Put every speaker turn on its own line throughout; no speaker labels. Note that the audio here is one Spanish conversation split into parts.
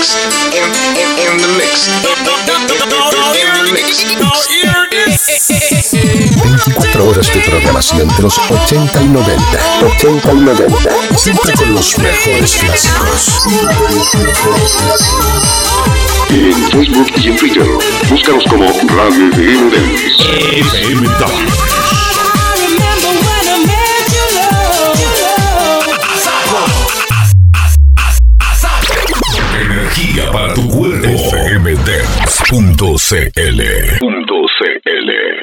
mix. In, in, in the mix. In the mix.
24 horas de programación de los 80 y 90. 80 y 90. Siempre con los mejores clásicos.
En Facebook y en Twitter, búscanos como Radio FM Dance.
FM fmdance.cl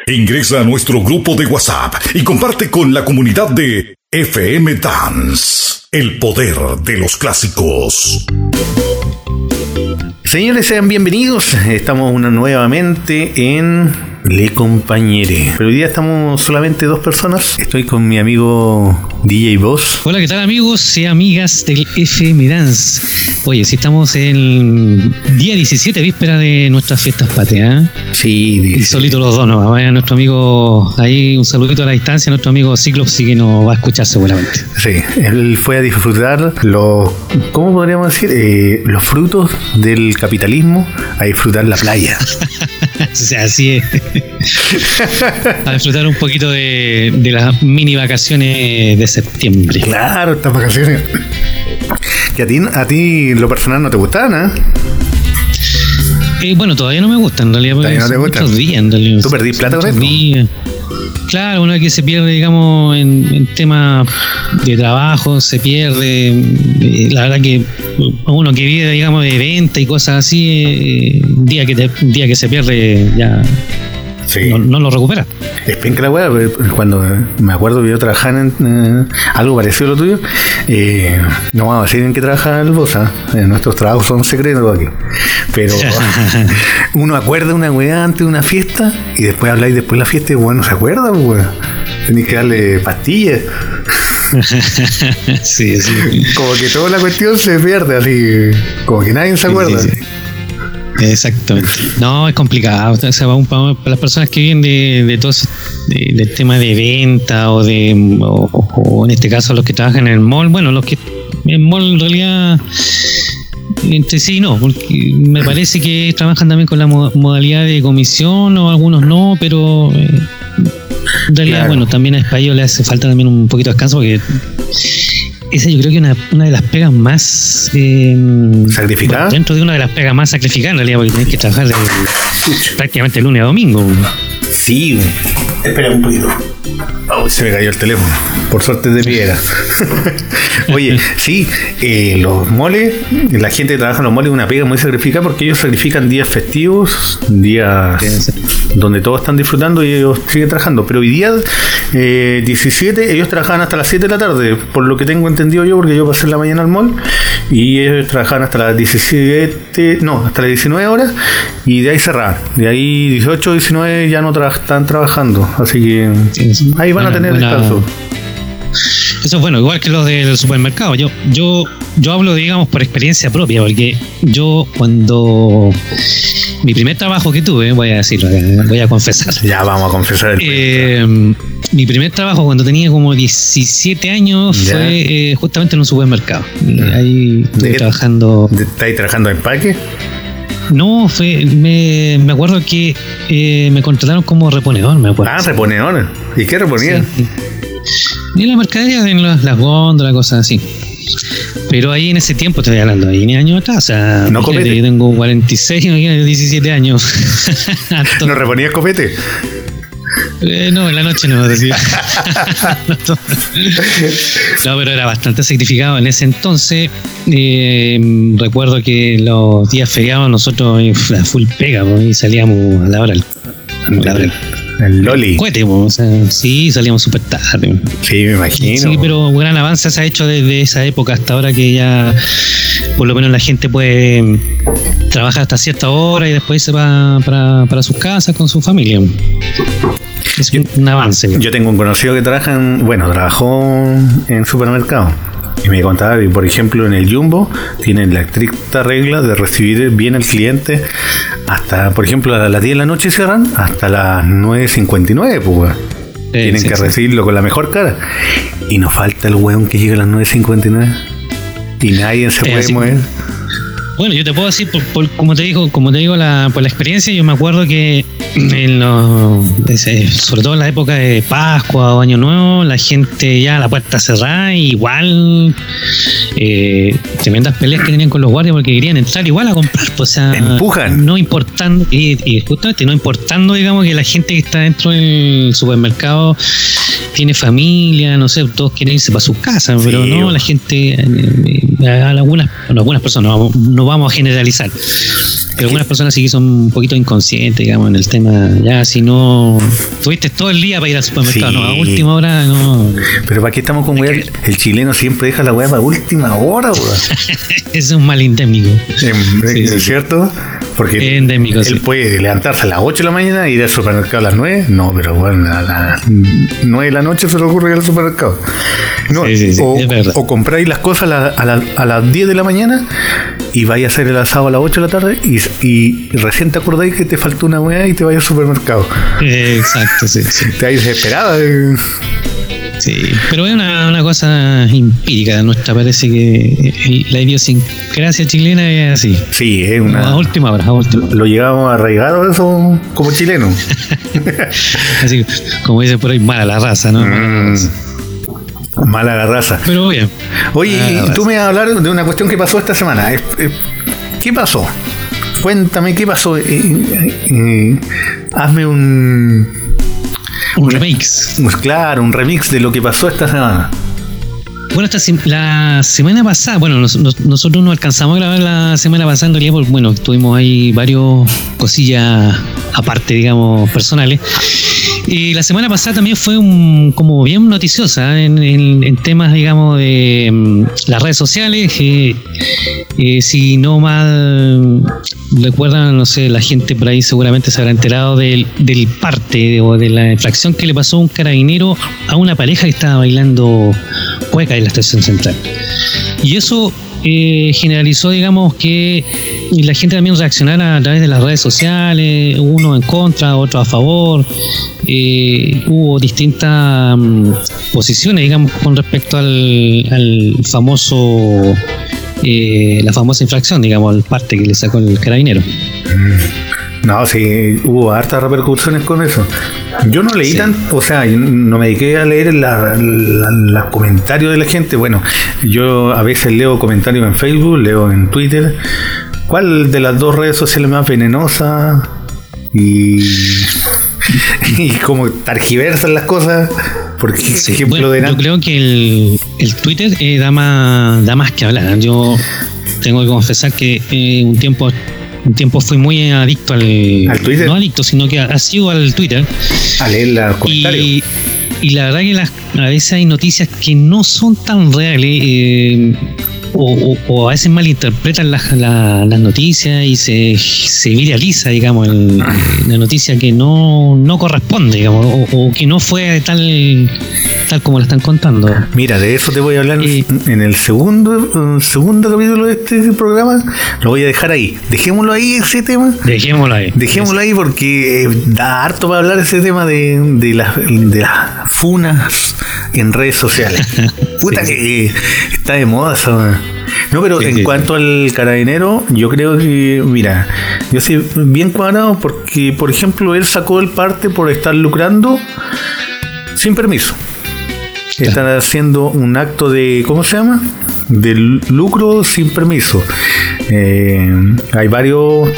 Ingresa a nuestro grupo de WhatsApp y comparte con la comunidad de FM Dance. El poder de los clásicos.
Señores, sean bienvenidos. Estamos una nuevamente en Le Compañere. Pero hoy día estamos solamente dos personas. Estoy con mi amigo DJ Boss.
Hola, ¿qué tal amigos y amigas del FM Dance? Oye, si estamos en día 17, víspera de nuestras fiestas patrias. ¿eh?
Sí,
Y solito los dos, ¿no? Vaya nuestro amigo, ahí un saludito a la distancia, nuestro amigo Ciclops sí que nos va a escuchar seguramente.
Sí, él fue a disfrutar los, ¿cómo podríamos decir? Eh, los frutos del capitalismo, a disfrutar la playa.
o sea, así es. a disfrutar un poquito de, de las mini vacaciones de septiembre.
Claro, estas vacaciones. Que a ti, a ti lo personal no te gustaban, ¿eh?
Eh, bueno, todavía no me gusta en realidad.
Todavía no te gustan.
Días en realidad.
¿Tú perdí plata con esto?
días. Claro, una vez que se pierde, digamos, en, en temas de trabajo, se pierde. eh, La verdad que uno que vive, digamos, de venta y cosas así, eh, día que te- día que se pierde ya
Sí.
no, no lo recupera.
Es penca la weá, pero cuando me acuerdo que yo trabajaba en eh, algo parecido a lo tuyo, eh, no vamos a decir en qué trabaja el Bosa, nuestros trabajos son secretos aquí. Pero uno acuerda una weá antes de una fiesta y después habláis después de la fiesta y bueno, no se acuerda, pues, weá. Tenéis que darle pastillas.
sí, sí.
Como que toda la cuestión se pierde así, como que nadie se acuerda.
Sí, sí. Exactamente. No, es complicado. O sea, un- para las personas que viven de, de todo ese- de- del tema de venta o de o, o en este caso los que trabajan en el mall, bueno, los que en mall en realidad entre sí no, porque me parece que trabajan también con la mo- modalidad de comisión o algunos no, pero eh, en realidad,
Claro.
bueno, también a Español le hace falta también un poquito de descanso porque esa yo creo que es una, una de las pegas más eh,
¿Sacrificada?
dentro de una de las pegas más sacrificadas en realidad porque tenés que trabajar de- prácticamente lunes a domingo
Sí, espera un poquito. Oh, se me cayó el teléfono. Por suerte de piedra. Oye, sí, eh, los moles, la gente que trabaja en los moles es una pega muy sacrificada porque ellos sacrifican días festivos, días donde todos están disfrutando y ellos siguen trabajando. Pero hoy día, eh, 17, ellos trabajaban hasta las 7 de la tarde, por lo que tengo entendido yo, porque yo pasé en la mañana al mall y ellos trabajaban hasta las 17, no, hasta las 19 horas y de ahí cerraban. De ahí 18, 19 ya no tra- están trabajando, así que ahí van a tener
buena-
descanso.
Eso es bueno, igual que los del supermercado. Yo, yo, yo hablo, digamos, por experiencia propia, porque yo cuando mi primer trabajo que tuve, voy a decirlo, voy a confesar.
Ya vamos a confesar el
Eh, mi primer trabajo cuando tenía como 17 años
Ya.
fue eh, justamente en un supermercado. Y
Ah.
ahí estuve
¿De-
trabajando.
¿Está ahí trabajando en empaque?
No, fue, me, me acuerdo que eh, me contrataron como reponedor, me acuerdo.
Ah, reponedores. ¿Y qué reponían?
Sí. Y en la mercadería, en las, las góndolas, cosas así. Pero ahí en ese tiempo, estoy hablando, ahí ni años atrás, o sea,
No copete.
yo tengo 46, imagínate, 17 años.
¿No reponías copete?
Eh, no, en la noche no, decía. no, pero era bastante sacrificado en ese entonces. eh, recuerdo que los días feriados nosotros eh, la full pega, y salíamos a la hora a la hora
El Loli.
pues, o sea, sí, salíamos súper tarde.
Sí, me imagino.
Sí, pero un gran avance se ha hecho desde esa época hasta ahora que ya por lo menos la gente puede trabajar hasta cierta hora y después se va para, para sus casas con su familia. Es un, un avance.
Yo tengo un conocido que trabaja en, bueno, trabajó en supermercado. Y me contaba que, por ejemplo, en el Jumbo tienen la estricta regla de recibir bien al cliente hasta, por ejemplo, a las 10 de la noche cierran hasta las 9.59, pues. weón. Tienen
sí,
que
sí.
recibirlo con la mejor cara. Y nos falta el weón que llega a las 9.59. Y nadie se
Es
puede mover.
Bueno, yo te puedo decir, por, por- como te digo, como te digo, la, por la experiencia, yo me acuerdo que en los, ese- sobre todo en la época de Pascua o Año Nuevo, la gente ya la puerta cerrada, igual eh, tremendas peleas que tenían con los guardias porque querían entrar igual a comprar, pues, o sea,
Empujan.
no importando, y, y justamente no importando, digamos, que la gente que está dentro del supermercado tiene familia, no sé, todos quieren irse para sus casas, pero no, la gente, eh, eh, algunas, bueno, algunas personas, no vamos, no vamos a generalizar, pero algunas personas sí que son un poquito inconscientes, digamos, en el tema, ya si no, tuviste todo el día para ir al supermercado,
Sí.
no, a última hora no,
Pero ¿para qué estamos con weá? El chileno siempre deja la weá para última hora,
es un mal endémico. Sí,
¿Es cierto? Porque
Endémico,
él
sí.
puede levantarse a las 8 de la mañana y ir al supermercado a las 9. No, pero bueno, a las 9 de la noche se le ocurre ir al supermercado. No, o, o compráis las cosas a, la- a la- a las 10 de la mañana y vais a hacer el asado a las 8 de la tarde y, y recién te acordáis que te faltó una weá y te vais al supermercado.
Eh, Exacto, sí, sí.
Te vais desesperada. eh.
Sí, pero es una, una cosa empírica nuestra, parece que el- la idiosincrasia chilena es así.
Sí, es
A
una.
última hora, a última.
Lo llevamos arraigado eso como chileno.
Así como dicen por ahí, mala la raza, ¿no? Mala la
Mm.
raza.
Mala la raza.
Pero bien.
Oye,
raza.
tú me vas a hablar de una cuestión que pasó esta semana. ¿Qué pasó? Cuéntame qué pasó. Eh, eh, eh, hazme un,
Un remix.
un- claro, un remix de lo que pasó esta semana.
Bueno, esta la semana pasada, bueno, nos- nos- nosotros no alcanzamos a grabar la semana pasada en realidad, porque bueno, tuvimos ahí varios cosillas aparte, digamos, personales. Y la semana pasada también fue un, como bien noticiosa en, temas, digamos, de mm, las redes sociales. eh, si no mal recuerdan, no sé, la gente por ahí seguramente se habrá enterado del, del parte o de la infracción que le pasó un carabinero a una pareja que estaba bailando cueca en la estación central. Y eso eh, generalizó, digamos, que la gente también reaccionara a través de las redes sociales, uno en contra, otro a favor. Eh, hubo distintas mm, posiciones, digamos, con respecto al, al famoso, eh, la famosa infracción, digamos, el parte que le sacó el carabinero.
No, sí, hubo hartas repercusiones con eso. Yo no leí
Sí.
tan, o sea, no me dediqué a leer los comentarios de la gente. Bueno, yo a veces leo comentarios en Facebook, leo en Twitter. ¿Cuál de las dos redes sociales más venenosa? Y, y como targiversan las cosas. Porque,
Sí,
ejemplo,
bueno,
de
yo creo que el, el Twitter eh, da, más, da más que hablar. Yo tengo que confesar que eh, un tiempo un tiempo fui muy adicto al,
¿Al Twitter?
No adicto, sino que asiduo al Twitter.
a leer los comentarios.
Y, y la verdad que las, a veces hay noticias que no son tan reales. eh, o, o- o a veces malinterpretan las, la- las noticias y se, se viraliza, digamos, el- la noticia que no, no corresponde, digamos, o, o que no fue tal, tal como la están contando.
Mira, de eso te voy a hablar
Eh,
en el segundo, eh, segundo capítulo de este programa. Lo voy a dejar ahí. Dejémoslo ahí ese tema.
Dejémoslo ahí.
Dejémoslo ahí porque eh, da harto para hablar ese tema de, de las de las funas en redes sociales. Puta
Sí.
que eh, está de moda esa. No, pero
Sí,
en
sí.
cuanto al carabinero, yo creo que, mira, yo soy bien cuadrado porque, por ejemplo, él sacó el parte por estar lucrando sin permiso. Están haciendo un acto de, ¿cómo se llama? De lucro sin permiso. Eh, hay varios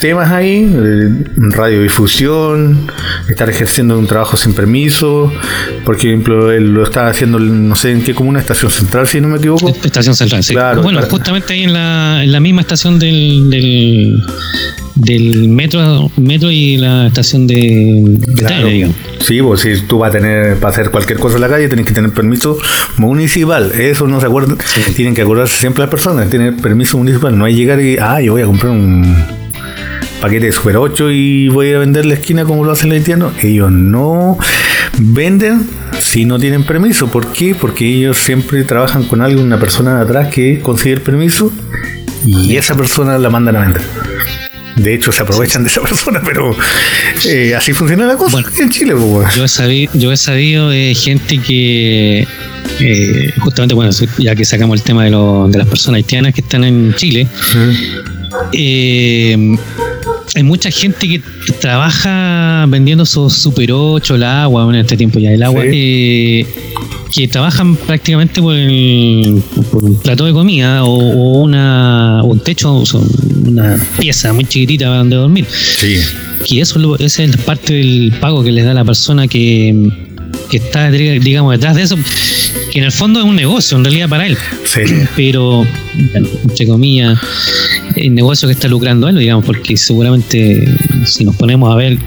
temas ahí, eh, radiodifusión, estar ejerciendo un trabajo sin permiso, por ejemplo, él lo está haciendo, no sé en qué comuna, Estación Central, si no me equivoco.
Estación Central, sí.
Claro,
bueno,
para-
justamente ahí en la, en la misma estación del, del, del metro, metro y la estación de, de
Claro.
digamos.
Sí, pues si tú vas a tener, para hacer cualquier cosa en la calle, tienes que tener permiso municipal. Eso no se acuerda. Tienen que acordarse siempre las personas, tener permiso municipal. No hay llegar y, ah, yo voy a comprar un paquete de Super 8 y voy a ir a vender la esquina como lo hacen los haitianos. Ellos no venden si no tienen permiso. ¿Por qué? Porque ellos siempre trabajan con alguien, una persona de atrás que consigue el permiso y esa persona la mandan a vender. De hecho, se aprovechan de esa persona, pero eh, así funciona la cosa
Bueno.
en Chile. pues.
Yo he sabido, yo he sabido de gente que, eh, justamente, bueno, ya que sacamos el tema de, lo- de las personas haitianas que están en Chile, eh, hay mucha gente que trabaja vendiendo su Super 8, el agua, bueno, en este tiempo ya el agua,
Sí.
eh, que trabajan prácticamente por, el, por un plato de comida o, o una, un techo, o sea, una pieza muy chiquitita donde dormir.
Sí.
Y eso esa es parte del pago que les da la persona que, que está, digamos, detrás de eso, que en el fondo es un negocio, en realidad para él.
Sí.
Pero, bueno, entre comillas, el negocio que está lucrando él, digamos, porque seguramente si nos ponemos a ver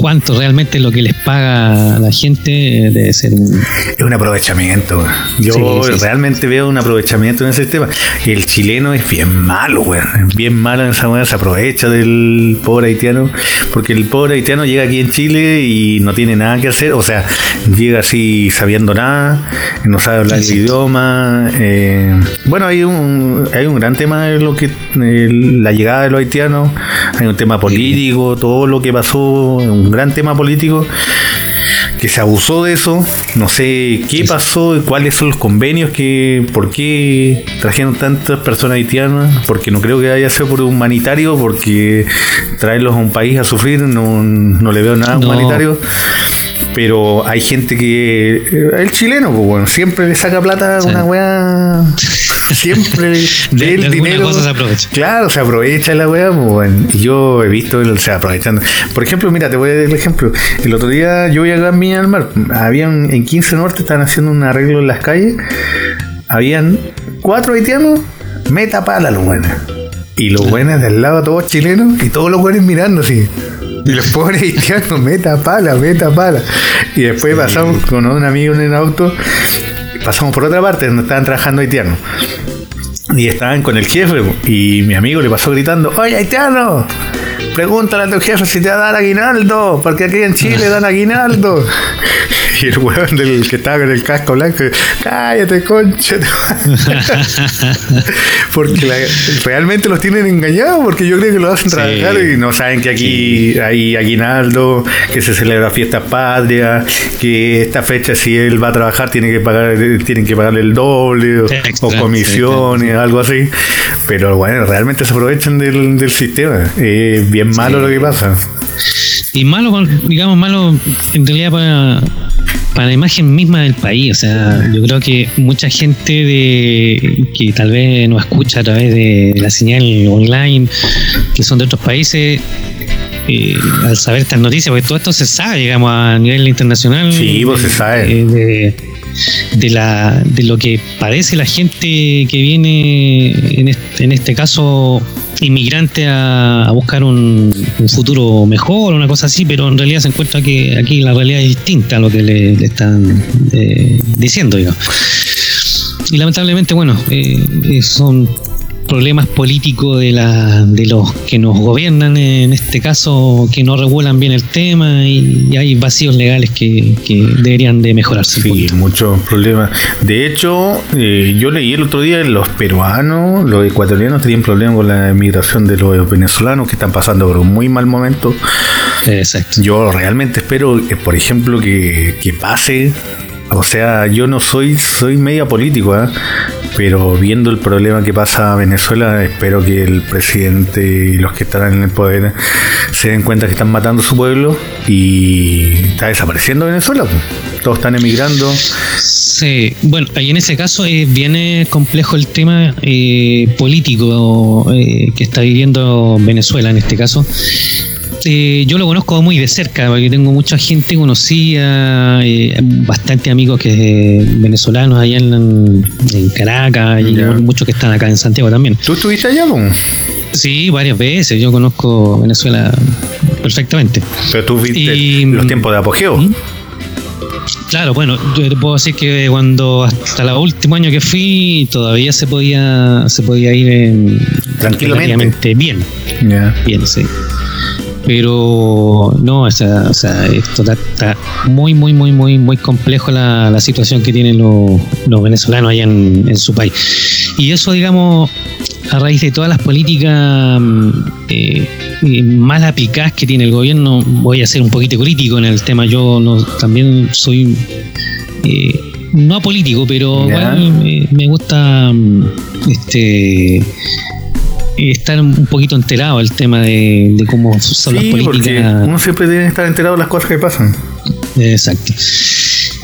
cuánto realmente lo que les paga a la gente, eh, debe ser.
Es un aprovechamiento. Yo
Sí, sí, sí.
realmente veo un aprovechamiento en ese tema. El chileno es bien malo, güey. Es bien malo en esa manera. Se aprovecha del pobre haitiano. Porque el pobre haitiano llega aquí en Chile y no tiene nada que hacer. O sea, llega así sabiendo nada. No sabe hablar el idioma. eh, bueno, hay un, hay un gran tema de lo que eh, la llegada de los haitianos. Hay un tema político. Todo lo que pasó. Un gran tema político que se abusó de eso. No sé qué pasó, cuáles son los convenios, que, por qué trajeron tantas personas haitianas, porque no creo que haya sido por humanitario, porque traerlos a un país a sufrir no, no le veo nada
No.
humanitario. Pero hay gente que. El chileno, pues bueno, siempre le saca plata a
Sí.
una weá. Siempre
De-
dinero.
cosa se aprovecha.
Claro, se aprovecha la weá, pues bueno. Y yo he visto el se aprovechando. Por ejemplo, mira, te voy a dar el ejemplo. El otro día yo voy acá en Viña del Mar. Habían en 15 Norte, estaban haciendo un arreglo en las calles. Habían cuatro haitianos, meta pala los buenos. Y los buenos del lado, todos chilenos, y todos los buenos mirando así. Y los pobres haitianos, meta pala, meta pala. Y después pasamos con un amigo en el auto, pasamos por otra parte donde estaban trabajando haitianos. Y estaban con el jefe y mi amigo le pasó gritando, oye haitiano, pregúntale a tu jefe si te va a dar aguinaldo, porque aquí en Chile dan aguinaldo. Y el weón del que estaba con el casco blanco, cállate concha. porque la- realmente los tienen engañados, porque yo creo que lo hacen
Sí.
trabajar y no saben que aquí hay aguinaldo, que se celebra fiesta patria, que esta fecha si él va a trabajar tiene que pagar, tienen que pagarle el doble o,
Extra,
o comisiones, algo así. Pero bueno, realmente se aprovechan del, del sistema. Es bien malo lo que pasa.
Y malo, digamos, malo en realidad para, para la imagen misma del país. O sea, yo creo que mucha gente de que tal vez nos escucha a través de la señal online, que son de otros países, eh, al saber estas noticias, porque todo esto se sabe, digamos, a nivel internacional.
Sí, pues, se sabe.
eh, de, de la de lo que padece la gente que viene en este, en este caso inmigrante a, buscar un, un futuro mejor una cosa así pero en realidad se encuentra que aquí la realidad es distinta a lo que le, le están eh, diciendo digamos. Y lamentablemente bueno eh, eh, son problemas políticos de la de los que nos gobiernan en este caso que no regulan bien el tema y, y hay vacíos legales que, que deberían de mejorarse
Sí, muchos problemas. De hecho, eh, yo leí el otro día los peruanos, los ecuatorianos tenían problemas con la migración de los venezolanos que están pasando por un muy mal momento.
exacto
Yo realmente espero, que, por ejemplo, que, que pase. O sea, yo no soy, soy media político, ¿ah? pero viendo el problema que pasa a Venezuela, espero que el presidente y los que estarán en el poder se den cuenta que están matando a su pueblo y está desapareciendo Venezuela. Todos están emigrando.
Sí, bueno, ahí en ese caso eh, complejo el tema eh, político eh, que está viviendo Venezuela en este caso. Eh, yo lo conozco muy de cerca, porque tengo mucha gente conocida, eh, bastante amigos que venezolanos allá en, en Caracas y muchos que están acá en Santiago también.
¿Tú estuviste allá? pues?
Sí, varias veces, yo conozco Venezuela perfectamente.
Pero tú viste
Y-
los tiempos de apogeo.
¿Mm? Claro, bueno, yo te puedo decir que cuando hasta el último año que fui todavía se podía se podía ir en,
Tranquilamente.
bien, bien, sí. Pero no, o sea, o sea, esto está, está muy, muy, muy, muy, muy complejo la, la situación que tienen los, los venezolanos allá en, en su país. Y eso, digamos, a raíz de todas las políticas mm, eh, mal aplicadas que tiene el gobierno, voy a ser un poquito crítico en el tema. Yo no, también soy eh, no apolítico, pero me, me gusta mm, este estar un poquito enterado del tema de, de cómo son
Sí,
las
porque
políticas.
uno siempre debe estar enterado de las cosas que pasan.
Exacto.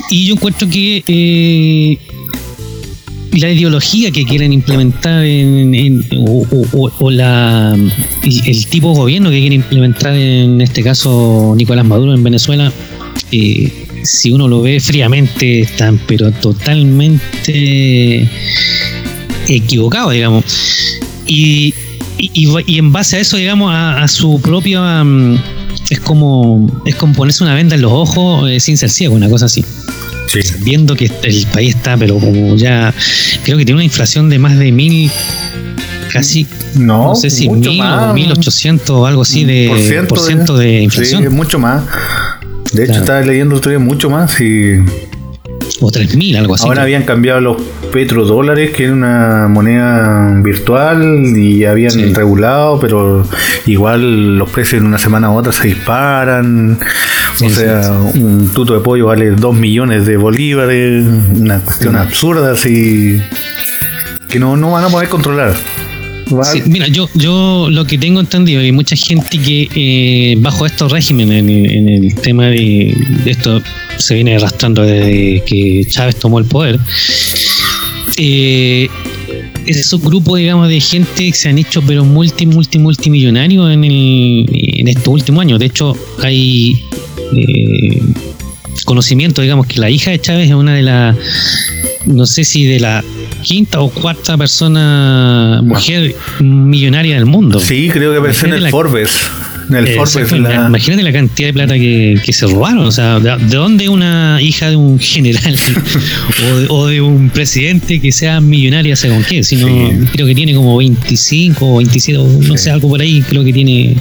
Y yo encuentro que eh, la ideología que quieren implementar en, en- o, o- o- o la el, tipo de gobierno que quiere implementar en este caso Nicolás Maduro en Venezuela, eh, si uno lo ve fríamente, están pero totalmente equivocado, digamos. Y, y, y- y en base a eso, digamos, a, a su propia... mm, es como, es como ponerse una venda en los ojos eh, sin ser ciego, una cosa así.
Sí.
Viendo que el país está, pero como ya... Creo que tiene una inflación de más de mil... Casi,
No,
no, sé si
mucho
mil
más.
o mil ochocientos o algo así de
Por ciento
por ciento de, inflación.
Sí, mucho más. De hecho,
Claro.
estaba leyendo día mucho más y
o tres mil, algo así.
ahora habían cambiado los petrodólares, que era una moneda virtual, y habían
Sí.
regulado, pero igual los precios en una semana u otra se disparan.
Sí,
o
sí,
sea, un tuto de pollo vale 2 millones de bolívares, una cuestión absurda así que no, no van a poder controlar.
Sí, mira, yo, yo lo que tengo entendido hay mucha gente que eh, bajo estos regímenes, en, el- en el tema de, de esto, se viene arrastrando desde que Chávez tomó el poder. Eh, esos grupos, digamos, de gente que se han hecho, pero multi, multi, multimillonarios en, el, en estos últimos años. De hecho, hay eh, conocimiento, digamos, que la hija de Chávez es una de las, no sé si de la quinta o cuarta persona, mujer millonaria del mundo.
Sí, creo que apareció en el
la-
Forbes. El
Eh,
la-
Imagínate la cantidad de plata que, que se robaron. O sea, ¿de, de dónde una hija de un general o, de, o de un presidente que sea millonaria según qué? Si no,
Sí.
creo que tiene como 25 o 27, o no
Sí.
sé, algo por ahí. Creo que tiene.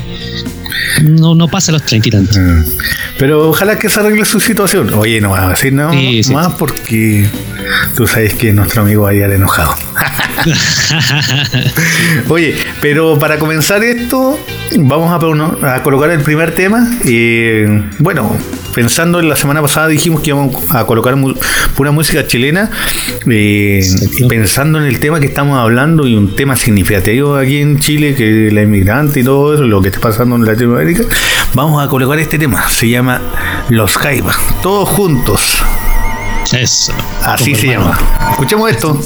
No, no pasa los 30 y tantos.
Mm. Pero ojalá que se arregle su situación. Oye, no vas a decir nada
Sí, sí,
más
sí.
porque tú sabes que nuestro amigo va a ir enojado. Oye, pero para comenzar esto, vamos a, colocar el primer tema. Eh, bueno, pensando en la semana pasada dijimos que íbamos a colocar mu- pura música chilena. eh, pensando en el tema que estamos hablando y un tema significativo aquí en Chile, que la inmigrante y todo eso, lo que está pasando en Latinoamérica, vamos a colocar este tema. Se llama Los Jaivas. Todos juntos.
Eso.
Así se
hermano.
llama. Escuchemos esto.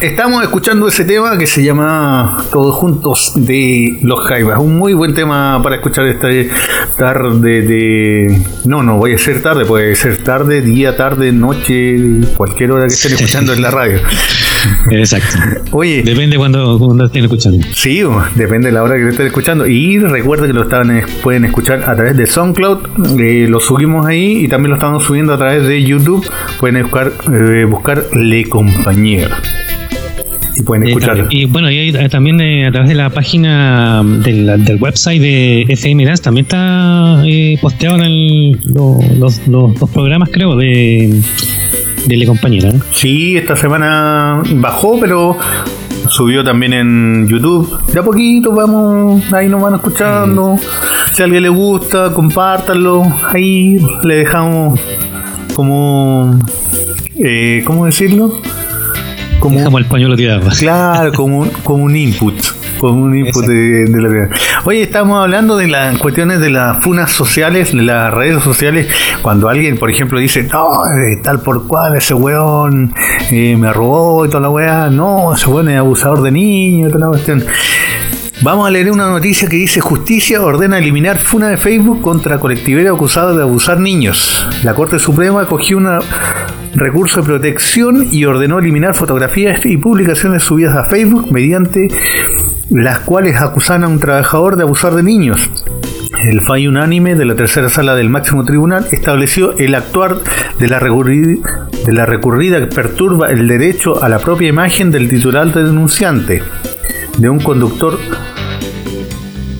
Estamos escuchando ese tema que se llama Todos Juntos de Los Jaivas. Un muy buen tema para escuchar esta tarde de... No, no, voy a ser tarde, puede ser tarde, día, tarde, noche, cualquier hora que estén escuchando en la radio.
Exacto.
Oye,
Depende cuando, cuando estén escuchando.
Sí, depende de la hora que estén escuchando. Y recuerden que lo estaban, pueden escuchar a través de SoundCloud. eh, lo subimos ahí y también lo estamos subiendo a través de YouTube. Pueden buscar, eh, buscar Le Compañero. Y pueden
Eh,
escucharlo.
y bueno, y eh, también eh, a través de la página del, del website de FM Dance también está eh, posteado en el- lo- los, los, los programas, creo, de, de Le Compañera.
Sí, esta semana bajó, pero subió también en YouTube. De a poquito vamos, ahí nos van escuchando. Si a alguien le gusta, compártanlo. Ahí le dejamos como... Eh, ¿Cómo decirlo? Como,
Dejamos el pañuelo tirado.
Claro, como un, como un input. Como un input de, de la vida. Oye, estamos hablando de las cuestiones de las funas sociales, de las redes sociales. Cuando alguien, por ejemplo, dice, no, eh, tal por cual, ese weón eh, me robó y toda la weá. No, ese weón es abusador de niños y toda la cuestión. Vamos a leer una noticia que dice Justicia ordena eliminar funa de Facebook contra colectivero acusado de abusar niños. La Corte Suprema acogió un recurso de protección y ordenó eliminar fotografías y publicaciones subidas a Facebook mediante las cuales acusan a un trabajador de abusar de niños. El fallo unánime de la tercera sala del máximo tribunal estableció el actuar de la, recurri- de la recurrida que perturba el derecho a la propia imagen del titular del denunciante, de un conductor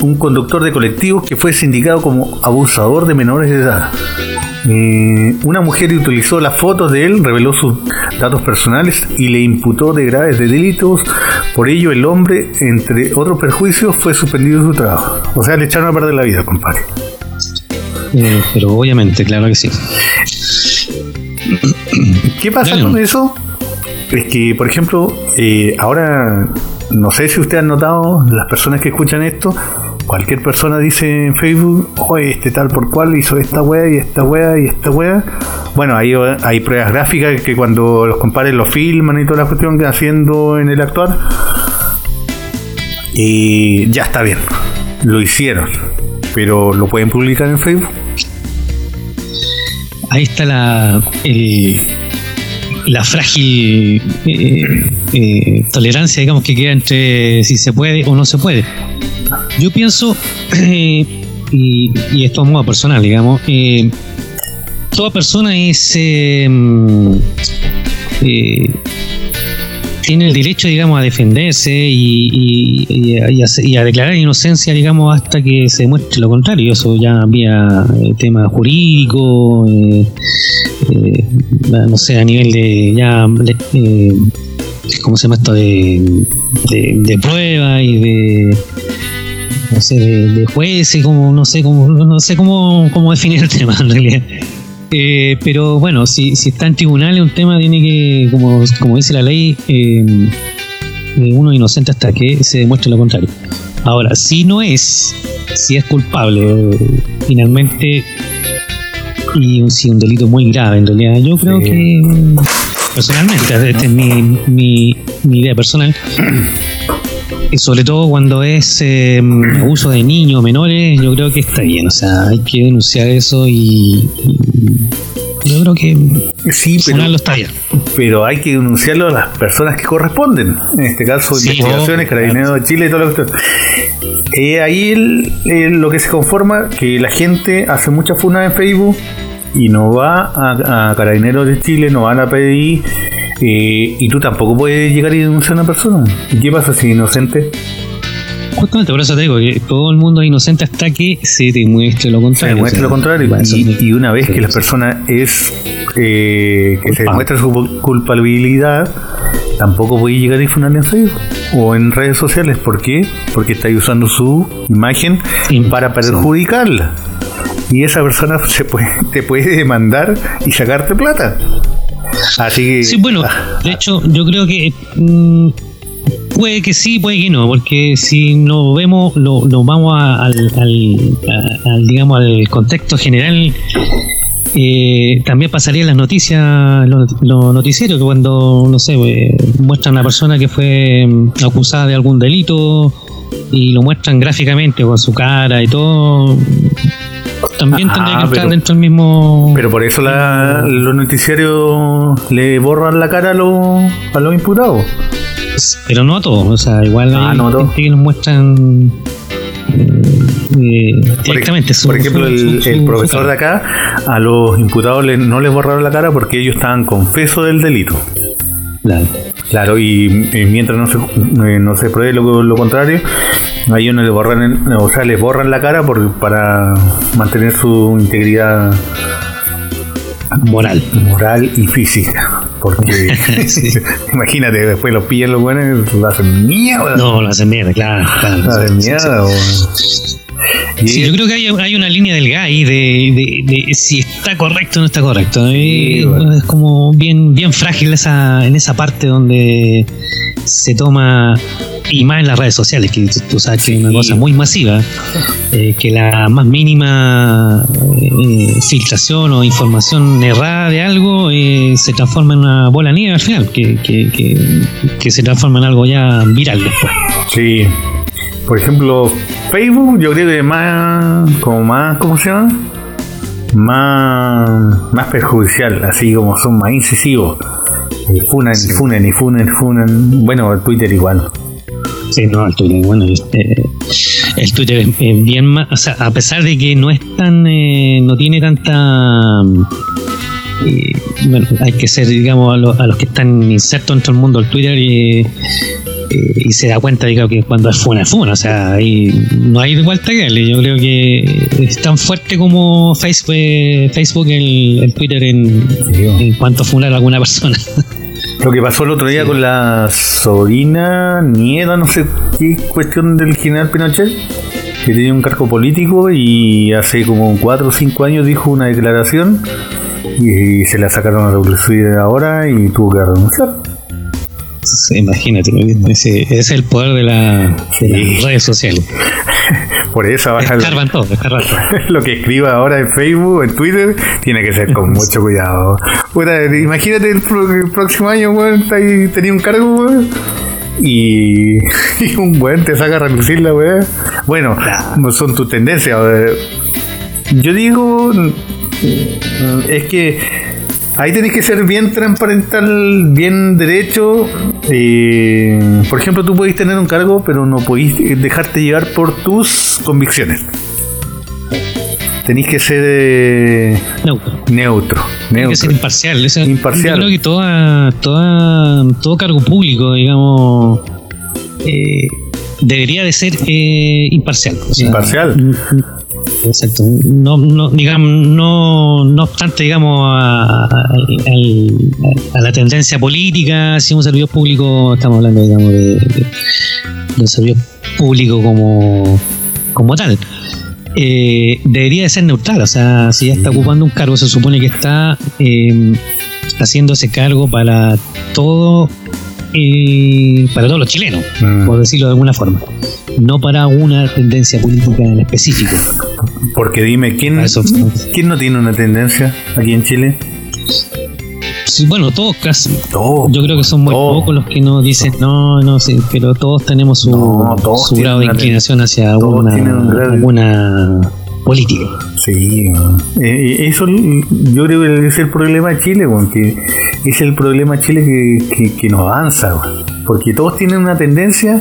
un conductor de colectivos que fue sindicado como abusador de menores de edad. Eh, una mujer utilizó las fotos de él, reveló sus datos personales y le imputó de graves delitos. Por ello, el hombre, entre otros perjuicios, fue suspendido de su trabajo. O sea, le echaron a perder la vida, compadre.
Eh, pero obviamente, claro que sí.
¿Qué pasa
Dale,
con eso? Es que, por ejemplo, eh, ahora, no sé si ustedes han notado, las personas que escuchan esto, cualquier persona dice en Facebook, oye, este tal por cual hizo esta wea y esta wea y esta wea. Bueno, hay pruebas gráficas que cuando los compadres lo filman y toda la cuestión que haciendo en el actuar, y ya está bien, lo hicieron, pero lo pueden publicar en Facebook.
Ahí está la, el- la frágil eh, eh, tolerancia, digamos, que queda entre si se puede o no se puede. Yo pienso, eh, y, y esto a modo personal, digamos, eh, toda persona es eh, tiene el derecho, digamos, a defenderse y, y- y a, y a- declarar inocencia, digamos, hasta que se demuestre lo contrario. Eso ya vía eh, tema jurídico, eh, eh, no sé, a nivel de ya, eh, ¿cómo se llama esto? De, de, de prueba y de no sé, de, de jueces, como, no sé cómo, no sé cómo, cómo definir el tema en realidad. Eh, pero bueno, si, si está en tribunales un tema tiene que, como, como dice la ley, eh, eh, uno inocente hasta que se demuestre lo contrario. Ahora, si no es, si es culpable, finalmente, y un, si un delito muy grave en realidad, yo creo
Sí.
que, personalmente, esta es mi, mi, mi idea personal, y sobre todo cuando es eh, abuso de niños menores, yo creo que está bien. O sea, hay que denunciar eso y yo creo que
Sí, pero,
está bien.
pero hay que denunciarlo a las personas que corresponden. En este caso,
Sí,
investigaciones, carabineros de Chile y la cuestión. Eh, ahí el- lo que se conforma que la gente hace mucha funa en Facebook y no va a, a carabineros de Chile, no va a PDI eh, y tú tampoco puedes llegar y denunciar a una persona. ¿Y qué pasa si es inocente?
Justamente por eso te digo que todo el mundo es inocente hasta que se demuestre lo
Se
contrario.
demuestra
O sea,
lo contrario. Y, y una vez que la persona es eh, que se demuestra su culpabilidad, tampoco puede llegar a difundirla en Facebook o en redes sociales. ¿Por qué? Porque está usando su imagen
Sí,
para perjudicarla. Y esa persona se puede, te puede demandar y sacarte plata. Así que.
Sí, bueno,
ah,
de hecho, yo creo que mm, Puede que sí, puede que no, porque si lo vemos, lo, lo vamos a- al, al- a- al, digamos, al contexto general, eh, también pasaría en las noticias, los los noticieros, que cuando, no sé, eh, muestran a una persona que fue mm, acusada de algún delito y lo muestran gráficamente con su cara y todo, también
Ah,
tendría que
pero-
dentro del mismo...
Pero por eso la- los noticiarios le borran la cara a los, a los imputados.
Pero no a todos, o sea, igual
Ah,
hay
no a todos.
gente que nos muestran eh,
Por,
directamente su-
por ejemplo,
su-
el,
su-
el profesor de acá, a los imputados le- no les borraron la cara porque ellos estaban confesos del delito.
Claro.
Claro, y, y mientras no se, eh, no se pruebe lo, lo contrario, a ellos no les borran, o sea, les borran la cara por, para mantener su integridad
Moral.
moral y física. Porque
Sí.
imagínate, después los pillan los buenos lo hacen mierda.
No, lo hacen mierda, claro. claro.
Lo hacen
Sí,
mierda. o- Y
Sí, yo creo que hay, hay una línea delgada ahí de, de, de si está correcto no está correcto.
Bueno.
Es como bien, bien frágil esa, en esa parte donde se toma, y más en las redes sociales, que tú sabes que es una cosa muy masiva, eh, que la más mínima eh, filtración o información errada de algo eh, se transforma en una bola nieve al final, que, que, que, que se transforma en algo ya viral después.
Sí. Por ejemplo, Facebook, yo creo que es más, como más, ¿cómo se llama? Más, más perjudicial, así como son más incisivos. Eh, Funan, funan y funan, funan. Bueno, Twitter igual.
Sí, no, el Twitter, bueno, este, el Twitter es, bien más, o sea, a pesar de que no es tan, eh, no tiene tanta, eh, bueno, hay que ser, digamos, a, lo- a los que están insertos dentro del mundo del Twitter y, eh, y se da cuenta, digamos, que cuando es funa, es funa, o sea, ahí no hay de vuelta que darle, yo creo que es tan fuerte como Facebook, eh, Facebook el, el Twitter en, en cuanto a funar a alguna persona.
Lo que pasó el otro día con la sobrina, nieta, no sé qué cuestión del general Pinochet, que tenía un cargo político y hace como 4 o 5 años dijo una declaración y se la sacaron a reducir ahora y tuvo que renunciar.
Imagínate, ese, ese es el poder de, la, de las redes sociales.
Por eso baja
Escarban todo, escarban todo.
lo que escriba ahora en Facebook, en Twitter, tiene que ser con mucho cuidado. Puta, imagínate el, próximo año, weón, tenía un cargo, weón. Y, y un weón te saca a relucir la weón. Bueno, no son tus tendencias. Yo digo, es que ahí tenés que ser bien transparental, bien derecho. Eh, por ejemplo, tú podés tener un cargo, pero no podés dejarte llevar por tus convicciones. Tenéis que ser eh,
Neutro.
neutro.
Tiene que ser
neutro.
imparcial. o sea,
Imparcial.
Yo creo que toda, toda, todo cargo público, digamos, eh, debería de ser eh, imparcial. o sea,
Imparcial.
Exacto. No, no, digamos, no, no obstante, digamos, a, a- al- a la tendencia política, si un servidor público, estamos hablando, digamos, de, de, de un servidor público como, como tal. eh, debería de ser neutral, o sea, si ya está ocupando un cargo, se supone que está eh, haciendo ese cargo para todo, eh, para todos los chilenos,
Mm.
por decirlo de alguna forma, no para una tendencia política en específico.
Porque dime, ¿quién,
Eso.
¿quién no tiene una tendencia aquí en Chile?
Sí, bueno, todos casi.
Todos.
Yo creo que son muy
Todos.
pocos los que nos dicen no, no sé, pero todos tenemos su,
No, todos
su grado de
una-
inclinación hacia
tienen un
política.
Sí, eh, eso yo creo que es el problema de Chile, weón, que es el problema de Chile que, que, que nos avanza. Porque todos tienen una tendencia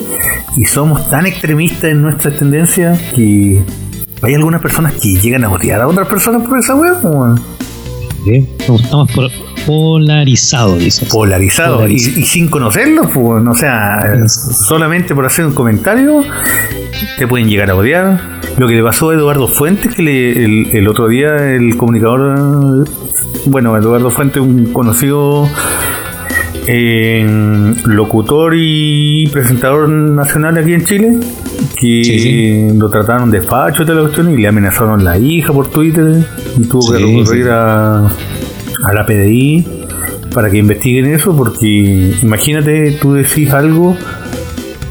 y somos tan extremistas en nuestras tendencias que hay algunas personas que llegan a odiar a otras personas por esa.
¿sí? Estamos por- polarizados, dice.
polarizado y,
Polarizado.
y sin conocerlos, pues, o sea, solamente por hacer un comentario te pueden llegar a odiar. Lo que le pasó a Eduardo Fuentes, que le- el, el otro día el comunicador, bueno, Eduardo Fuentes, un conocido eh, locutor y presentador nacional aquí en Chile, que
Sí, sí.
lo trataron de facho y toda la cuestión y le amenazaron la hija por Twitter y tuvo que recurrir a, a la PDI para que investiguen eso, porque imagínate, tú decís algo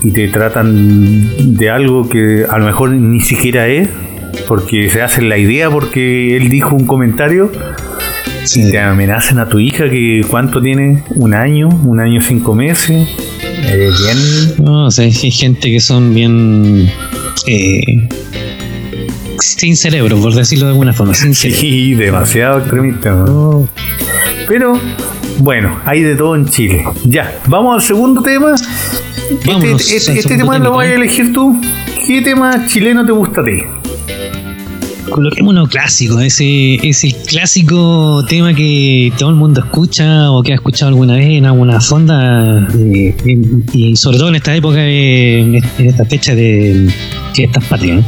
y te tratan de algo que a lo mejor ni siquiera es, porque se hacen la idea porque él dijo un comentario y te amenazan a tu hija que cuánto tiene, un año, un año cinco meses, eh, bien...
No, o sea, hay gente que son bien. eh, sin cerebro, por decirlo de alguna forma. Sin cerebro.
Sí, demasiado extremista. ¿no? Pero bueno, hay de todo en Chile. Ya, vamos al segundo tema.
Vámonos
este este-
al
este
segundo
tema lo vas a elegir tú. ¿Qué tema chileno te gusta a ti?
Coloquémonos clásico, ese es el clásico tema que todo el mundo escucha o que ha escuchado alguna vez en alguna fonda eh, en- y sobre todo en esta época, en esta fecha de fiestas patrias.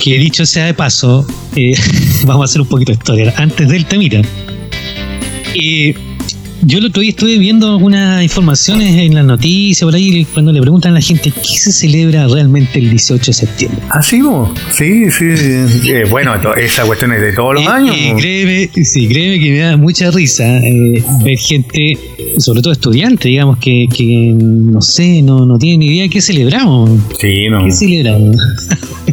Que dicho sea de paso, eh, vamos a hacer un poquito de historia. Antes del temita, eh, yo el otro día estuve viendo algunas informaciones en las noticias por ahí cuando le preguntan a la gente qué se celebra realmente el 18 de septiembre.
¿Ah, sí? vos? Sí, sí. Eh, bueno, esa cuestión es de todos los
Eh,
años.
eh, créeme, sí, créeme que me da mucha risa eh, ver gente, sobre todo estudiantes, digamos, que, que no sé, no, no tienen ni idea de qué celebramos.
Sí, no.
¿Qué celebramos?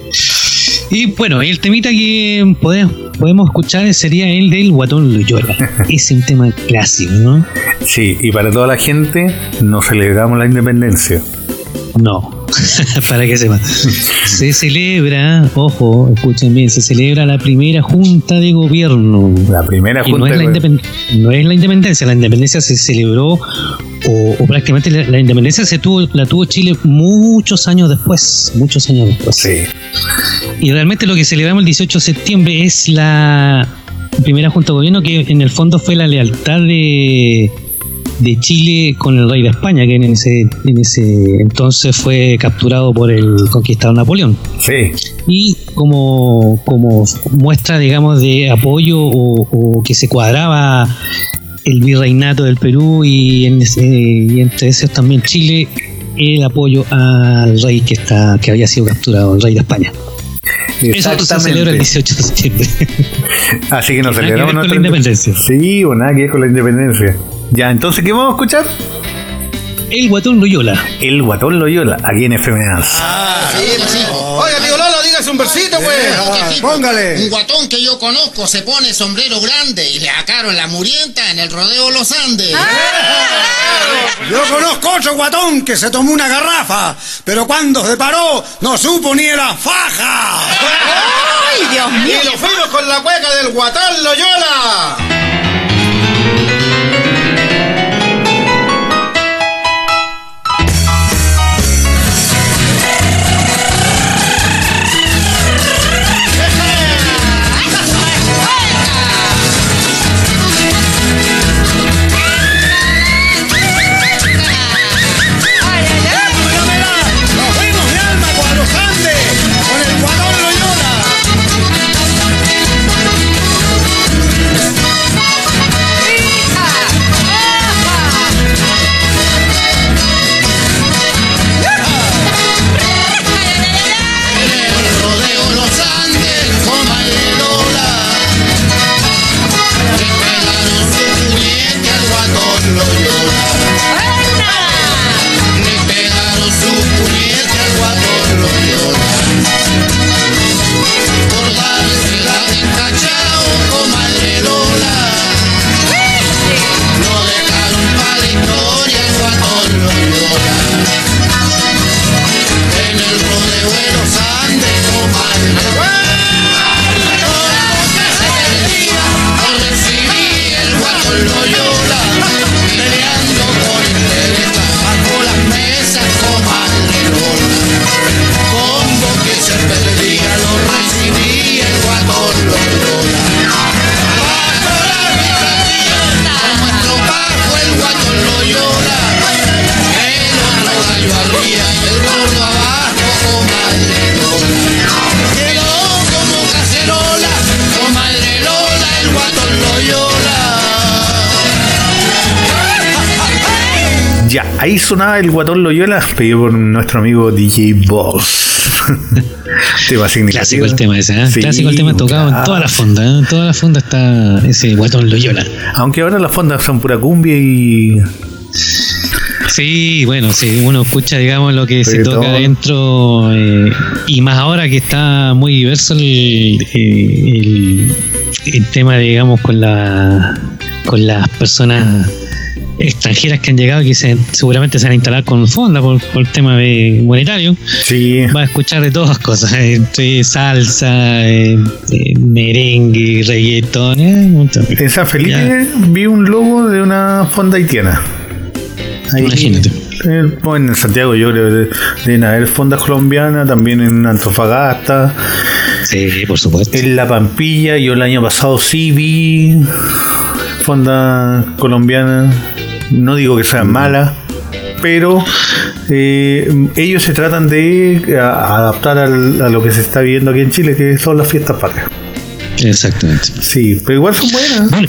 y bueno, el temita que podemos, podemos escuchar sería el del Guatón Loyola. es un tema clásico, ¿no?
Sí, y para toda la gente, no celebramos la independencia.
No, para que sepan. Se celebra, ojo, escuchen bien, se celebra la primera junta de gobierno.
La primera
Y no
junta.
es, la
de-
no es la independencia, la independencia se celebró o, o prácticamente la, la independencia se tuvo, la tuvo Chile muchos años después, muchos años después.
Sí.
Y realmente lo que celebramos el 18 de septiembre es la primera junta de gobierno que en el fondo fue la lealtad de, de Chile con el rey de España, que en ese, en ese entonces fue capturado por el conquistador Napoleón
Sí.
y como, como muestra, digamos, de apoyo o, o que se cuadraba el virreinato del Perú y, en ese- y entre esos también Chile, el apoyo al rey que está que había sido capturado, el rey de España. Eso se celebra el 18 de septiembre.
Así que nos celebramos
con la
nuestra
independencia.
Sí, o nada que ver con la independencia. Ya, entonces, ¿qué vamos a escuchar?
el guatón Loyola.
El Guatón Loyola, aquí en FMA.
Oiga, tío Lolo, dígase un versito, pues.
Póngale. Un guatón que yo conozco se pone sombrero grande y le acaron la murienta en el rodeo Los Andes.
Yo conozco otro guatón que se tomó una garrafa, pero cuando se paró no supo ni era faja.
¡Ay, Dios mío!
Y lo fuimos con la cueca del guatón Loyola.
Ahí sonaba el Guatón Loyola, pedido por nuestro amigo DJ Boss. tema.
Clásico el tema ese, ¿eh?
Sí,
Clásico el tema tocado en toda la fonda, ¿eh? En toda la fonda está ese guatón Loyola.
Aunque ahora las fondas son pura cumbia y.
Sí, bueno, sí, uno escucha, digamos, lo que se toca adentro eh, y más ahora que está muy diverso el, eh, el, el tema, digamos, con la con las personas extranjeras que han llegado que se- seguramente se van a instalar con fonda por, por el tema de monetario.
Sí.
Va a escuchar de todas cosas, eh, salsa, eh, eh, merengue, reggaetón, eh.
En San Felipe
Ya.
vi un logo de una fonda haitiana. Ahí-
Imagínate.
Bueno, en Santiago yo creo que deben haber fondas colombianas, también en Antofagasta,
Sí, por supuesto.
en La Pampilla, yo el año pasado sí vi fonda colombiana, no digo que sean malas, pero eh, ellos se tratan de a- adaptar al- a lo que se está viviendo aquí en Chile, que son las fiestas patrias.
Exactamente.
Sí, pero igual son buenas.
Bueno,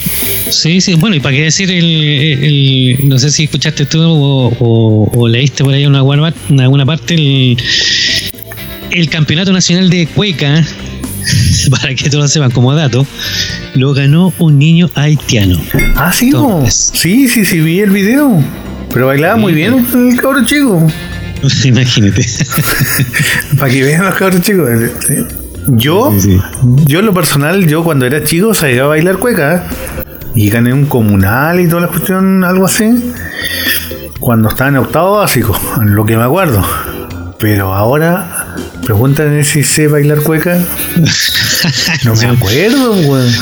sí, sí, bueno, y para qué decir el, el- no sé si escuchaste tú o, o- o leíste por ahí en alguna, par- en alguna parte el, el campeonato nacional de cueca, para que todos sepan como dato, lo ganó un niño haitiano.
Ah, sí.
Entonces.
sí, sí, sí, vi el video. Pero bailaba muy bien el cabro chico.
Imagínate.
Para que vean los cabros chicos. Yo,
Sí, sí.
yo en lo personal, yo cuando era chico sabía bailar cueca. Y gané un comunal y toda la cuestión, algo así. Cuando estaba en octavo básico, en lo que me acuerdo. Pero ahora, pregúntame si sé bailar cueca. No me acuerdo, weón.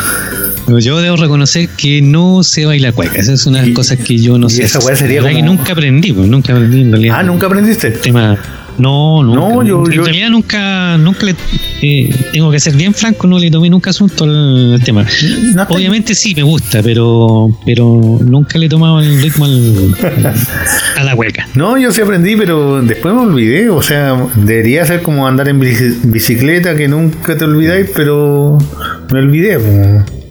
Yo debo reconocer que no sé bailar cueca. Esa es una de las
Y-
cosas que yo no
y
sé.
esa weá sería como-
que nunca aprendí, pues, nunca aprendí en realidad.
Ah, ¿nunca aprendiste?
tema. No, nunca.
No, yo-
en
yo-
realidad nunca, nunca le. eh, tengo que ser bien franco, no le tomé nunca asunto al, al tema.
No te-
Obviamente sí me gusta, pero pero nunca le he tomado el ritmo al- a la hueca.
No, yo sí aprendí, pero después me olvidé. O sea, debería ser como andar en bici- bicicleta, que nunca te olvidáis, pero me olvidé. po.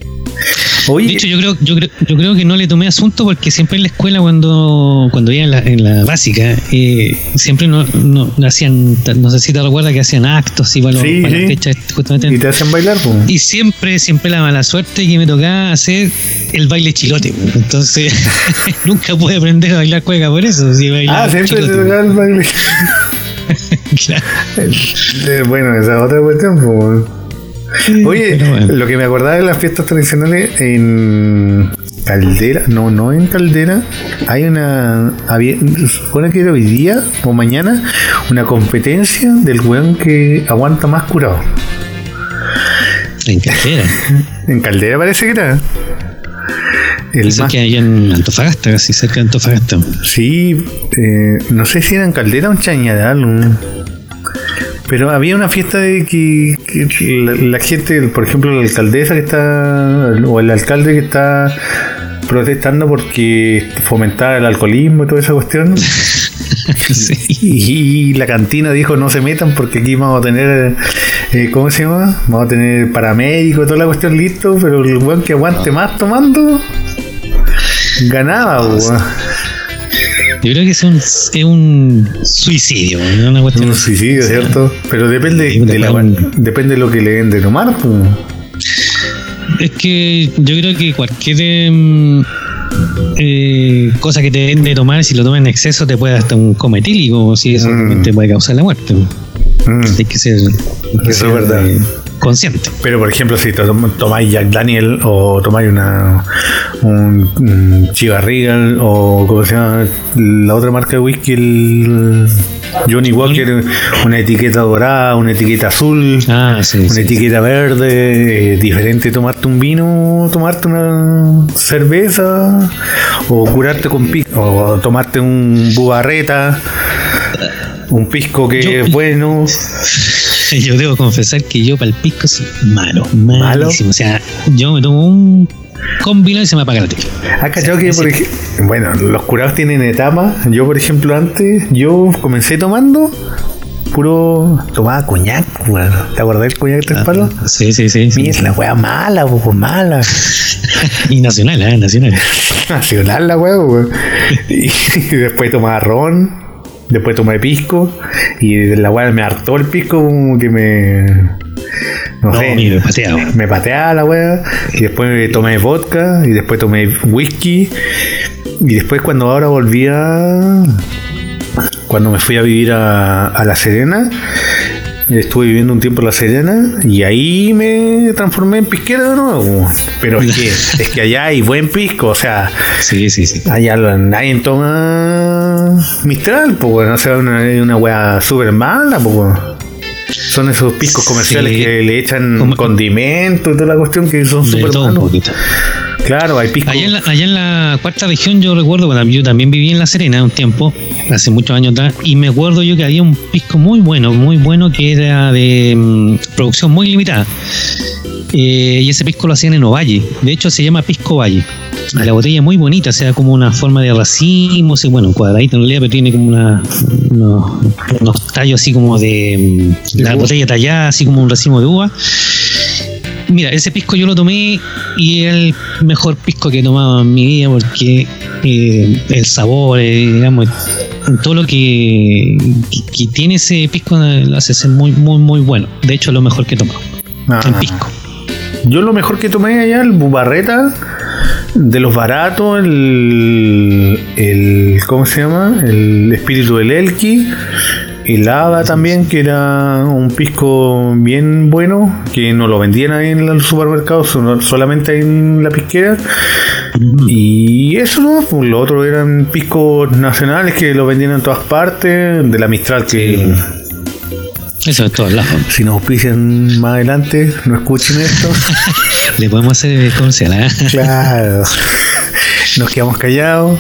Oye,
De hecho, yo creo, yo creo, yo creo que no le tomé asunto porque siempre en la escuela cuando, cuando iba en la, en la básica, eh, siempre no, no, no hacían, no sé si te recuerdas que hacían actos y para, los- para
sí.
fechas justamente
y te hacen bailar, po.
Y siempre, siempre la mala suerte que me tocaba hacer el baile chilote. Entonces, nunca pude aprender a bailar cueca por eso. Si
Ah, siempre te
chilote.
tocaba el baile.
Claro.
Bueno, esa es otra cuestión. po. Oye,
bueno.
lo que me acordaba de las fiestas tradicionales en Caldera, no, no en Caldera, hay una, había, supone que era hoy día o mañana, una competencia del weón que aguanta más curado.
En cartera.
En Caldera parece que era. El
Eso
más-
que hay en Antofagasta, casi cerca de Antofagasta.
Sí, eh, no sé si era en Caldera o en Chañaral. un- Pero había una fiesta de que, que la, la gente, por ejemplo, la alcaldesa que está, o el alcalde que está protestando porque fomentaba el alcoholismo y toda esa cuestión.
Sí.
Y la cantina dijo no se metan porque aquí vamos a tener, eh, ¿cómo se llama? Vamos a tener paramédicos, toda la cuestión listo, pero el weón que aguante más tomando ganaba, weón.
Yo creo que es un, es un suicidio, ¿no? una cuestión
Un suicidio, ¿cierto? Pero depende
Sí,
de la,
un-
depende de lo que le den de tomar, pues.
Es que yo creo que cualquier em, eh, cosa que te den de tomar, si lo tomas en exceso, te puede hasta un coma etílico, si eso
Mm.
te puede causar la muerte.
Mm.
Hay que ser, hay que
es verdad.
eh, consciente.
Pero por ejemplo, si to- tomáis Jack Daniel o tomáis una un, un Regal o como se llama la otra marca de whisky, el Johnny Walker, una etiqueta dorada, una etiqueta azul.
Ah, sí.
Una
sí.
etiqueta verde, eh, diferente tomarte un vino, tomarte una cerveza, o curarte con pisco, o tomarte un bubarreta, un pisco que
Yo-
es bueno.
Yo debo confesar que yo para el pisco soy malo,
¿Malo?
malísimo. O sea, yo me tomo un con vino y se me apaga la tele.
¿Has cachado que, por ej- bueno, los curados tienen etapas? Yo, por ejemplo, antes, yo comencé tomando puro. tomaba coñac, weón. ¿Te acordás del coñac tres palos?
Sí, sí, sí. sí,
Mira,
sí.
la wea mala, pues mala.
Y nacional, ¿eh? Nacional.
Nacional la wea. Y, y después tomaba ron, después tomé pisco, y la wea me hartó el pisco, como que me. No,
No,
sé.
mire, pateado.
Me pateaba la wea, y después tomé vodka, y después tomé whisky. Y después cuando ahora volví a... Cuando me fui a vivir a, a La Serena, estuve viviendo un tiempo en La Serena y ahí me transformé en pisquero de nuevo. Pero es que, es que allá hay buen pisco, o sea,
Sí, sí, sí.
allá nadie toma Mistral, pues bueno, o sea, una, una wea súper mala, pues bueno. Son esos piscos comerciales
Sí.
que le echan
Como-
condimento y toda la cuestión que son súper
un
malos. Claro, hay piscos.
Allá en, la, allá en la cuarta región yo recuerdo, bueno, yo también viví en La Serena un tiempo, hace muchos años atrás, y me acuerdo yo que había un pisco muy bueno, muy bueno, que era de mm, producción muy limitada. Eh, y ese pisco lo hacían en Ovalle, de hecho se llama Pisco Valle. La botella es muy bonita, o sea, como una forma de racimo, bueno, cuadradito en realidad, pero tiene como una, unos, unos tallos así como de... mm, la botella tallada, así como un racimo de uva. Mira, ese pisco yo lo tomé y es el mejor pisco que he tomado en mi vida porque eh, el sabor, eh, digamos, todo lo que, que- que tiene ese pisco lo hace ser muy, muy, muy bueno. De hecho, es lo mejor que he tomado
Ah.
en pisco.
Yo lo mejor que tomé allá, el Bubarreta, de los baratos, el, el ¿cómo se llama? El espíritu del Elqui, Hada también, que era un pisco bien bueno, que no lo vendían ahí en los supermercados, solamente en la pisquera. Y eso no, pues lo otro eran piscos nacionales que lo vendían en todas partes, de la Mistral que
Eso es todo lados.
si nos auspician más adelante, no escuchen esto.
Le podemos hacer comercial, ¿eh?
Claro. Nos quedamos callados.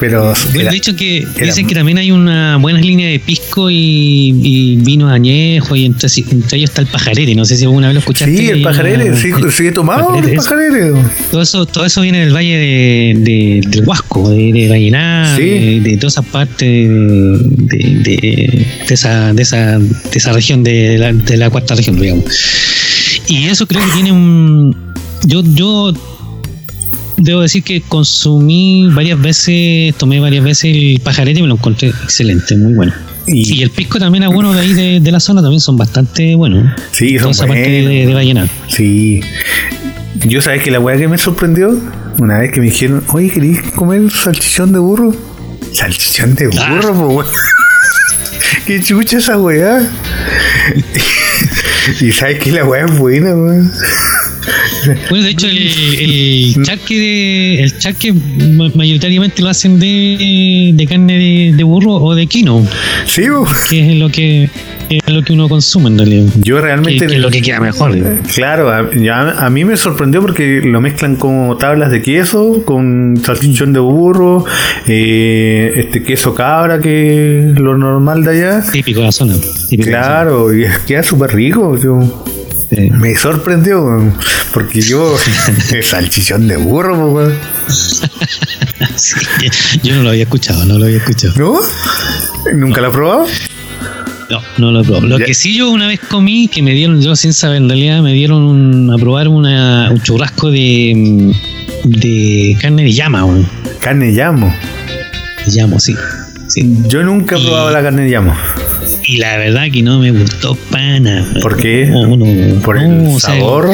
Pero
De-
era-
de hecho que
era-
dicen que también hay una buena línea de pisco y, y vinos añejos y entre, entre ellos está el pajarete, no sé si alguna vez lo escuchaste.
sí, el pajarere, sí, sí he tomado el
eso.
pajarere.
Todo eso, todo eso viene del valle de, de- del Huasco, de, de Vallenar,
Sí.
de, de toda esa parte de, de- de esa, de, esa, de esa región de la, de la cuarta región, digamos. Y eso creo que tiene un. Yo, yo debo decir que consumí varias veces, tomé varias veces el pajarete y me lo encontré excelente, muy bueno.
Y-
Y, el pisco también algunos de ahí de, de la zona también son bastante buenos.
Sí,
Toda
son
esa parte de, de Vallenar.
Sí. Yo sabes que la weá que me sorprendió, una vez que me dijeron, oye, ¿querés comer salchichón de burro? Salchichón de
Ah.
burro, po, weón. Qué chucha esa weá. y sabes que la weá es buena, weón.
Bueno, de hecho, el, el charque, de- el charque ma- mayoritariamente lo hacen de, de carne de, de burro o de quino,
Sí,
que es lo que es lo que uno consume en realidad.
Yo realmente.
que es lo que queda mejor.
Claro, a, a mí me sorprendió porque lo mezclan como tablas de queso, con salchichón de burro, eh, este queso cabra, que es lo normal de allá.
Típico de la zona. típico de la
Claro, y queda súper rico. Yo,
Sí.
me sorprendió, porque yo, salchichón de burro.
Sí, Yo no lo había escuchado, no lo había escuchado.
¿no? ¿Nunca lo has probado?
No, no lo he probado. Lo
Ya.
que sí yo una vez comí, que me dieron, yo sin saber, en realidad me dieron un- a probar una, un churrasco de, mm, de carne de llama, weón.
Carne de llamo.
De llamo, sí. Sí.
Yo nunca he
Y-
probado la carne de llamo.
Y la verdad que no me gustó pana.
¿Por qué?
No,
¿Por el
o sea,
sabor?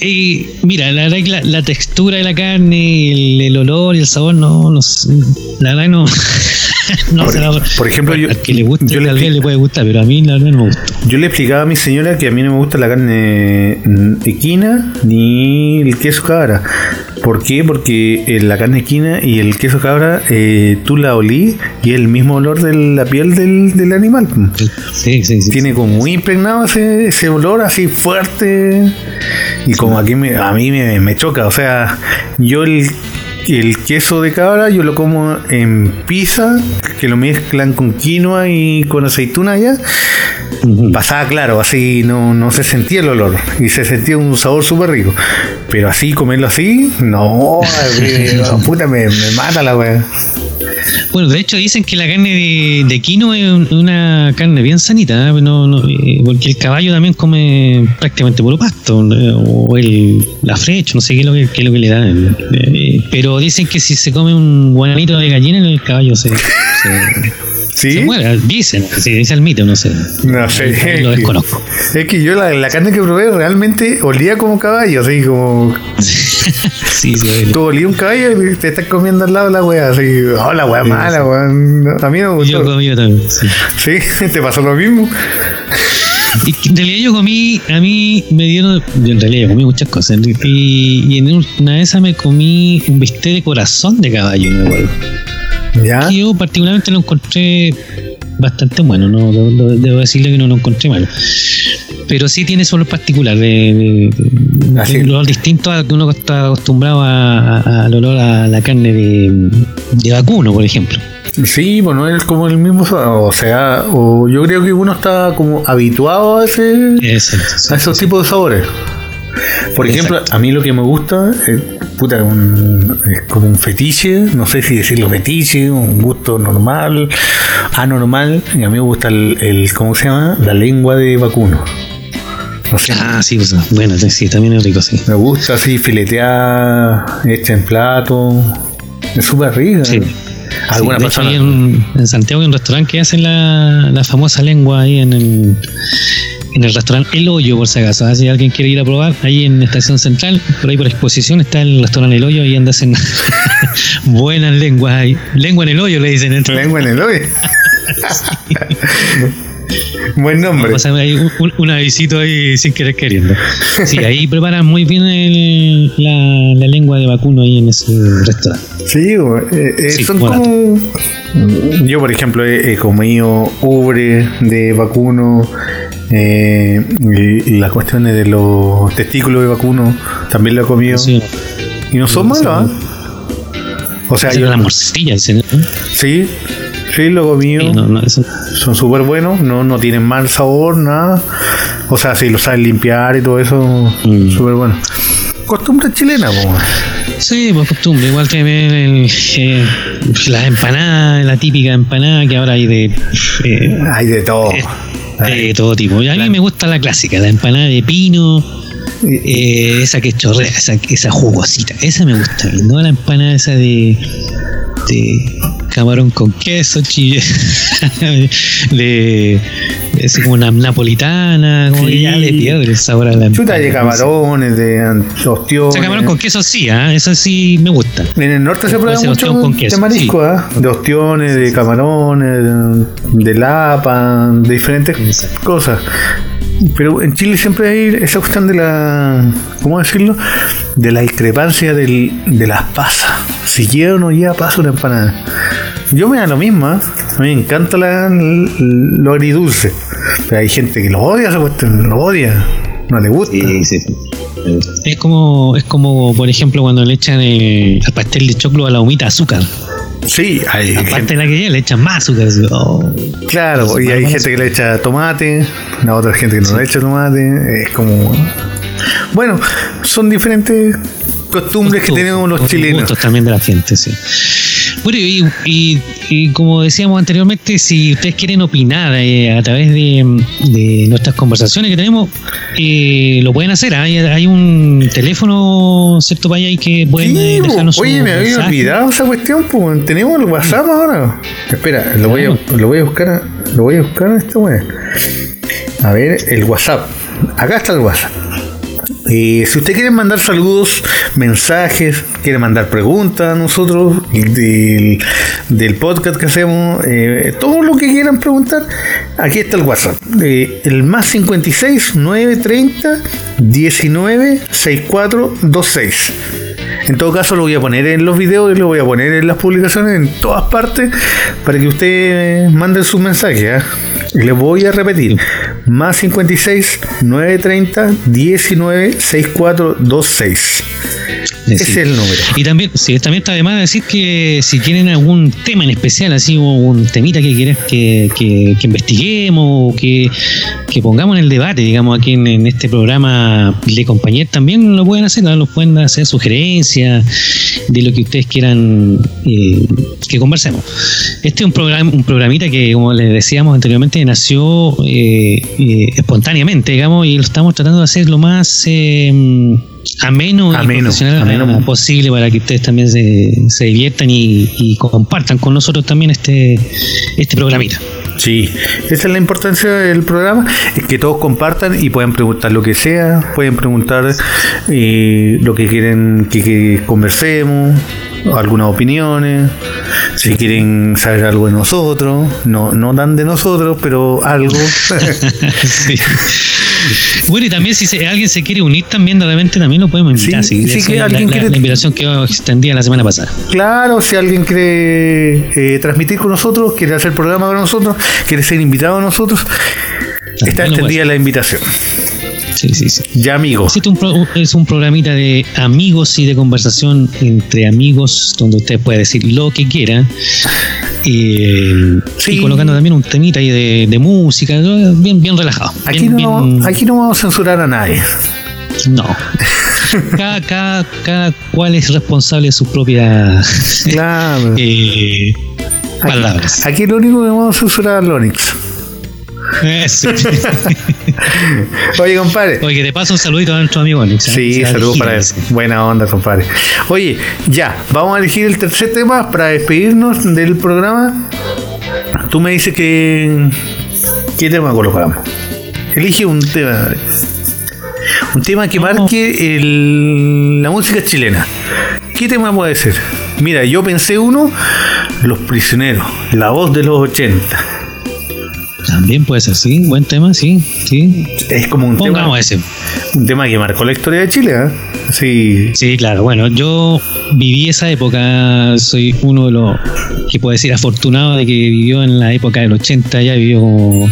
eh, mira, la verdad que la, la textura de la carne, el, el olor y el sabor, no, no sé, la verdad no. no
Por-
la-
por ejemplo, yo-
al que le guste,
yo le
tal vez
expli-
le puede gustar, pero a mí la verdad no me gustó.
Yo le explicaba a mi señora que a mí no me gusta la carne equina ni el queso cabra. ¿Por qué? Porque eh, la carne equina y el queso cabra eh, tú la olí y es el mismo olor de la piel del, del animal.
Sí, sí, sí.
Tiene como muy impregnado ese, ese olor así fuerte y como aquí me, a mí me, me choca. O sea, yo el, el queso de cabra yo lo como en pizza, que lo mezclan con quinoa y con aceituna ya. Pasaba claro, así no, no se sentía el olor y se sentía un sabor súper rico. Pero así, comerlo así, no, puta, me, me mata la wea.
Bueno, de hecho dicen que la carne de, de quino es un- una carne bien sanita, ¿eh? No- no, eh, porque el caballo también come prácticamente puro pasto, o el, la frecha, no sé qué es lo que, qué es lo que le dan. eh, pero dicen que si se come un guananito de gallina, el caballo se, se,
¿Sí?
se muere. Dicen, se dice el mito, no sé.
No sé.
Lo desconozco.
Es que yo la, la carne que probé realmente olía como caballo, así como.
Sí, sí.
Tú olí un caballo y te estás comiendo al lado de la wea, así, oh, la wea mala, weón. A mí no me
Yo
gustó.
comí también, sí.
Sí, te pasó lo mismo.
En realidad yo comí, a mí me dieron, yo en realidad yo comí muchas cosas, y, y en una de esas me comí un bistec de corazón de caballo, me acuerdo.
¿Ya?
Que yo particularmente lo encontré bastante bueno, no debo, decirle que no lo encontré malo. Pero sí tiene su olor particular, de, de- de-
Así.
un olor distinto al que uno está acostumbrado a- a- al olor a la carne de, de vacuno, por ejemplo.
Sí, bueno, es como el mismo, o sea, o yo creo que uno está como habituado a ese,
Exacto.
a esos tipos de sabores. Por ejemplo, a mí lo que me gusta es, puta, un- es como un fetiche, no sé si decirlo fetiche, un gusto normal, anormal, y a mí me gusta el, el ¿cómo se llama? La lengua de vacuno. No sé,
Ah, sí, pues, bueno, sí, también es rico, sí.
me gusta así fileteada, hecha en plato, es súper rica.
Sí.
Alguna
Sí,
persona...
en Santiago hay un restaurante que hacen la, la famosa lengua ahí en el, en el restaurante El Hoyo, por si acaso. ¿ah? Si alguien quiere ir a probar, ahí en Estación Central, por ahí por exposición, está el restaurante El Hoyo y donde hacen buenas lenguas ahí. Lengua en el hoyo, le dicen. ¿eh?
Lengua en el hoyo. Buen nombre.
Ahí un, un- avisito ahí sin querer queriendo. Sí, ahí preparan muy bien el- la, la lengua de vacuno ahí en ese restaurante.
Sí, eh, eh,
Sí,
son como. Yo, por ejemplo, he, he comido ubre de vacuno. Eh, y, y las cuestiones de los testículos de vacuno también lo he comido.
Sí,
y no son
sí,
malos, ¿ah? O sea, yo.
la morcilla, dicen. ¿eh?
Sí, sí, lo he comido.
Sí, no, no, eso-
Son súper buenos, no, no tienen mal sabor, nada. O sea, si lo saben limpiar y todo eso,
Mm.
súper bueno. Costumbre chilena, po.
Sí, por costumbre, igual que el, eh, las empanadas, la típica empanada que ahora hay de, eh,
Hay de todo.
De todo tipo. A mí me gusta la clásica, la empanada de pino, eh, esa que chorrea, esa, esa jugosita, esa me gusta, no la empanada esa de, de camarón con queso, chile, de, de así como una napolitana, como
Sí.
ya le pierde el sabor a la
Chuta de camarones, de
O
ostiones.
sea, camarón con queso sí, ¿ah? eso sí me gusta.
En el norte se prueba mucho
con
de
queso,
marisco, ¿ah? de ostiones, de camarones, de, de lapa, de diferentes
Exacto.
cosas. Pero en Chile siempre hay esa cuestión de la, ¿cómo decirlo? De la discrepancia del, de las pasas. Si lleva o no lleva pasa una empanada. Yo me da lo mismo, a mí me encanta la, lo agridulce. Pero hay gente que lo odia, lo odia, no le gusta.
Es como, es como, por ejemplo, cuando le echan el, al pastel de choclo a la humita azúcar.
Sí, hay
Aparte
gente,
de la que lleva, le echan más azúcar. oh.
claro, y hay gente que le echa tomate, la otra gente que no le echa tomate, es como... Bueno, son diferentes costumbres que tenemos los
gustos
chilenos.
también de la gente, sí. Bueno, y, y- y como decíamos anteriormente, si ustedes quieren opinar eh, a través de, de nuestras conversaciones que tenemos, eh, lo pueden hacer. Hay, hay un teléfono, ¿cierto? Vaya ahí que pueden eh,
Sí, po.
dejarnos
oye, me había
mensaje.
olvidado esa cuestión, pues tenemos el WhatsApp ahora. Espera, lo voy a, lo voy a buscar, lo voy a buscar en esta. A ver, el WhatsApp. Acá está el WhatsApp. Eh, si usted quiere mandar saludos, mensajes, quiere mandar preguntas a nosotros del, del podcast que hacemos, eh, todo lo que quieran preguntar, aquí está el WhatsApp. El más 56 930 19 64 26. En todo caso, lo voy a poner en los videos y lo voy a poner en las publicaciones en todas partes para que usted mande sus mensajes. ¿ah? Y les voy a repetir: más 56 930 19 64 26. Ese es el número.
Y también, sí, también está de más decir que si tienen algún tema en especial, así o un temita que quieres que, que- que investiguemos o que, que pongamos en el debate, digamos, aquí en, en este programa de compañía, también lo pueden hacer, ¿no? Lo pueden hacer sugerencias de lo que ustedes quieran eh, que conversemos. Este es un programa, un programita que, como les decíamos anteriormente, nació eh, eh, espontáneamente, digamos, y lo estamos tratando de hacer lo más eh, ameno, y
Ameno,
profesional
ameno.
posible para que ustedes también se, se diviertan y, y compartan con nosotros también este, este programita.
Sí, esa es la importancia del programa es que todos compartan y puedan preguntar lo que sea, pueden preguntar eh, lo que quieren que, que conversemos, algunas opiniones, si quieren saber algo de nosotros, no, no tan de nosotros, pero algo.
Sí. Bueno, y también si se- alguien se quiere unir también de repente también lo podemos invitar.
Sí,
sí,
que
la,
alguien
la-
quiere-
la invitación que extendía la semana pasada.
Claro, si alguien quiere eh, transmitir con nosotros, quiere hacer programa con nosotros, quiere ser invitado a nosotros, está
También
extendida la invitación.
Sí, sí, sí.
Ya amigos.
Este es un, pro- es un programita de amigos y de conversación entre amigos donde usted puede decir lo que quiera. eh,
Sí.
Y colocando también un temita ahí de, de música, bien, bien relajado.
Aquí
bien-
no,
bien-
aquí no vamos a censurar a nadie.
no. Cada, cada, cada cual es responsable de sus propias
Claro.
eh, palabras.
Aquí lo único que vamos a censurar es Lonix.
Sí.
Oye, compadre.
Oye, que te paso un saludito a nuestro amigo Onyx. ¿eh?
Sí, saludos para él. Buena onda, compadre. Oye, ya, vamos a elegir el tercer tema para despedirnos del programa. Tú me dices que. ¿Qué tema colocamos? Elige un tema. Un tema que marque el- la música chilena. ¿Qué tema puede ser? Mira, yo pensé uno, Los Prisioneros, la voz de los 80.
También puede ser, sí. Buen tema, sí. sí.
Es como un tema,
ese.
un tema que marcó la historia de Chile, ¿eh? Sí,
Sí, claro. Bueno, yo viví esa época. Soy uno de los que puedo decir afortunado de que vivió en la época del 80. Ya vivió como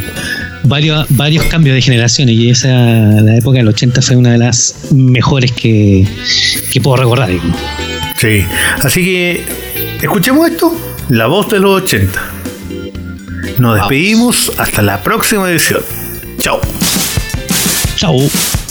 varios, varios cambios de generaciones. Y esa, la época del 80 fue una de las mejores que, que puedo recordar. digamos.
Sí, así que escuchemos esto, la voz de los 80. Nos despedimos hasta la próxima edición. Chao.
Chao.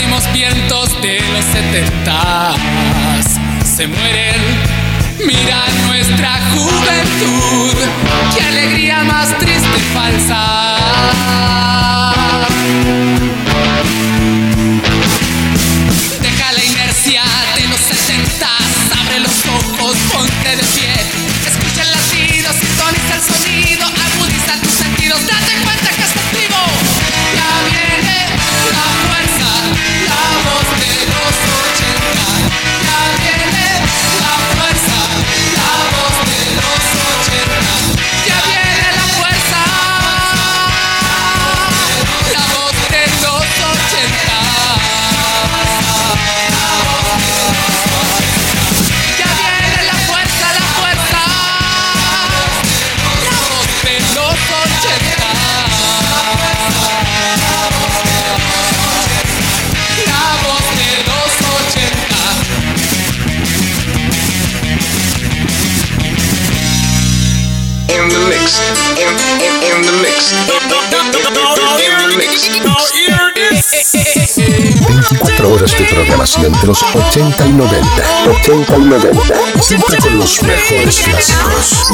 últimos vientos de los setentas se mueren. Mira nuestra juventud, qué alegría más triste y falsa.
24 horas de programación de los 80 y 90. 80 y 90. Siempre con los mejores clásicos.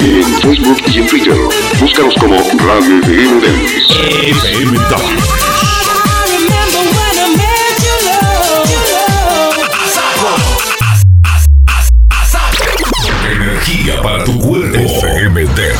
En Facebook y en Twitter. Búscanos como Radio FM Dance.
FM. Energía para tu cuerpo. fmdance.cl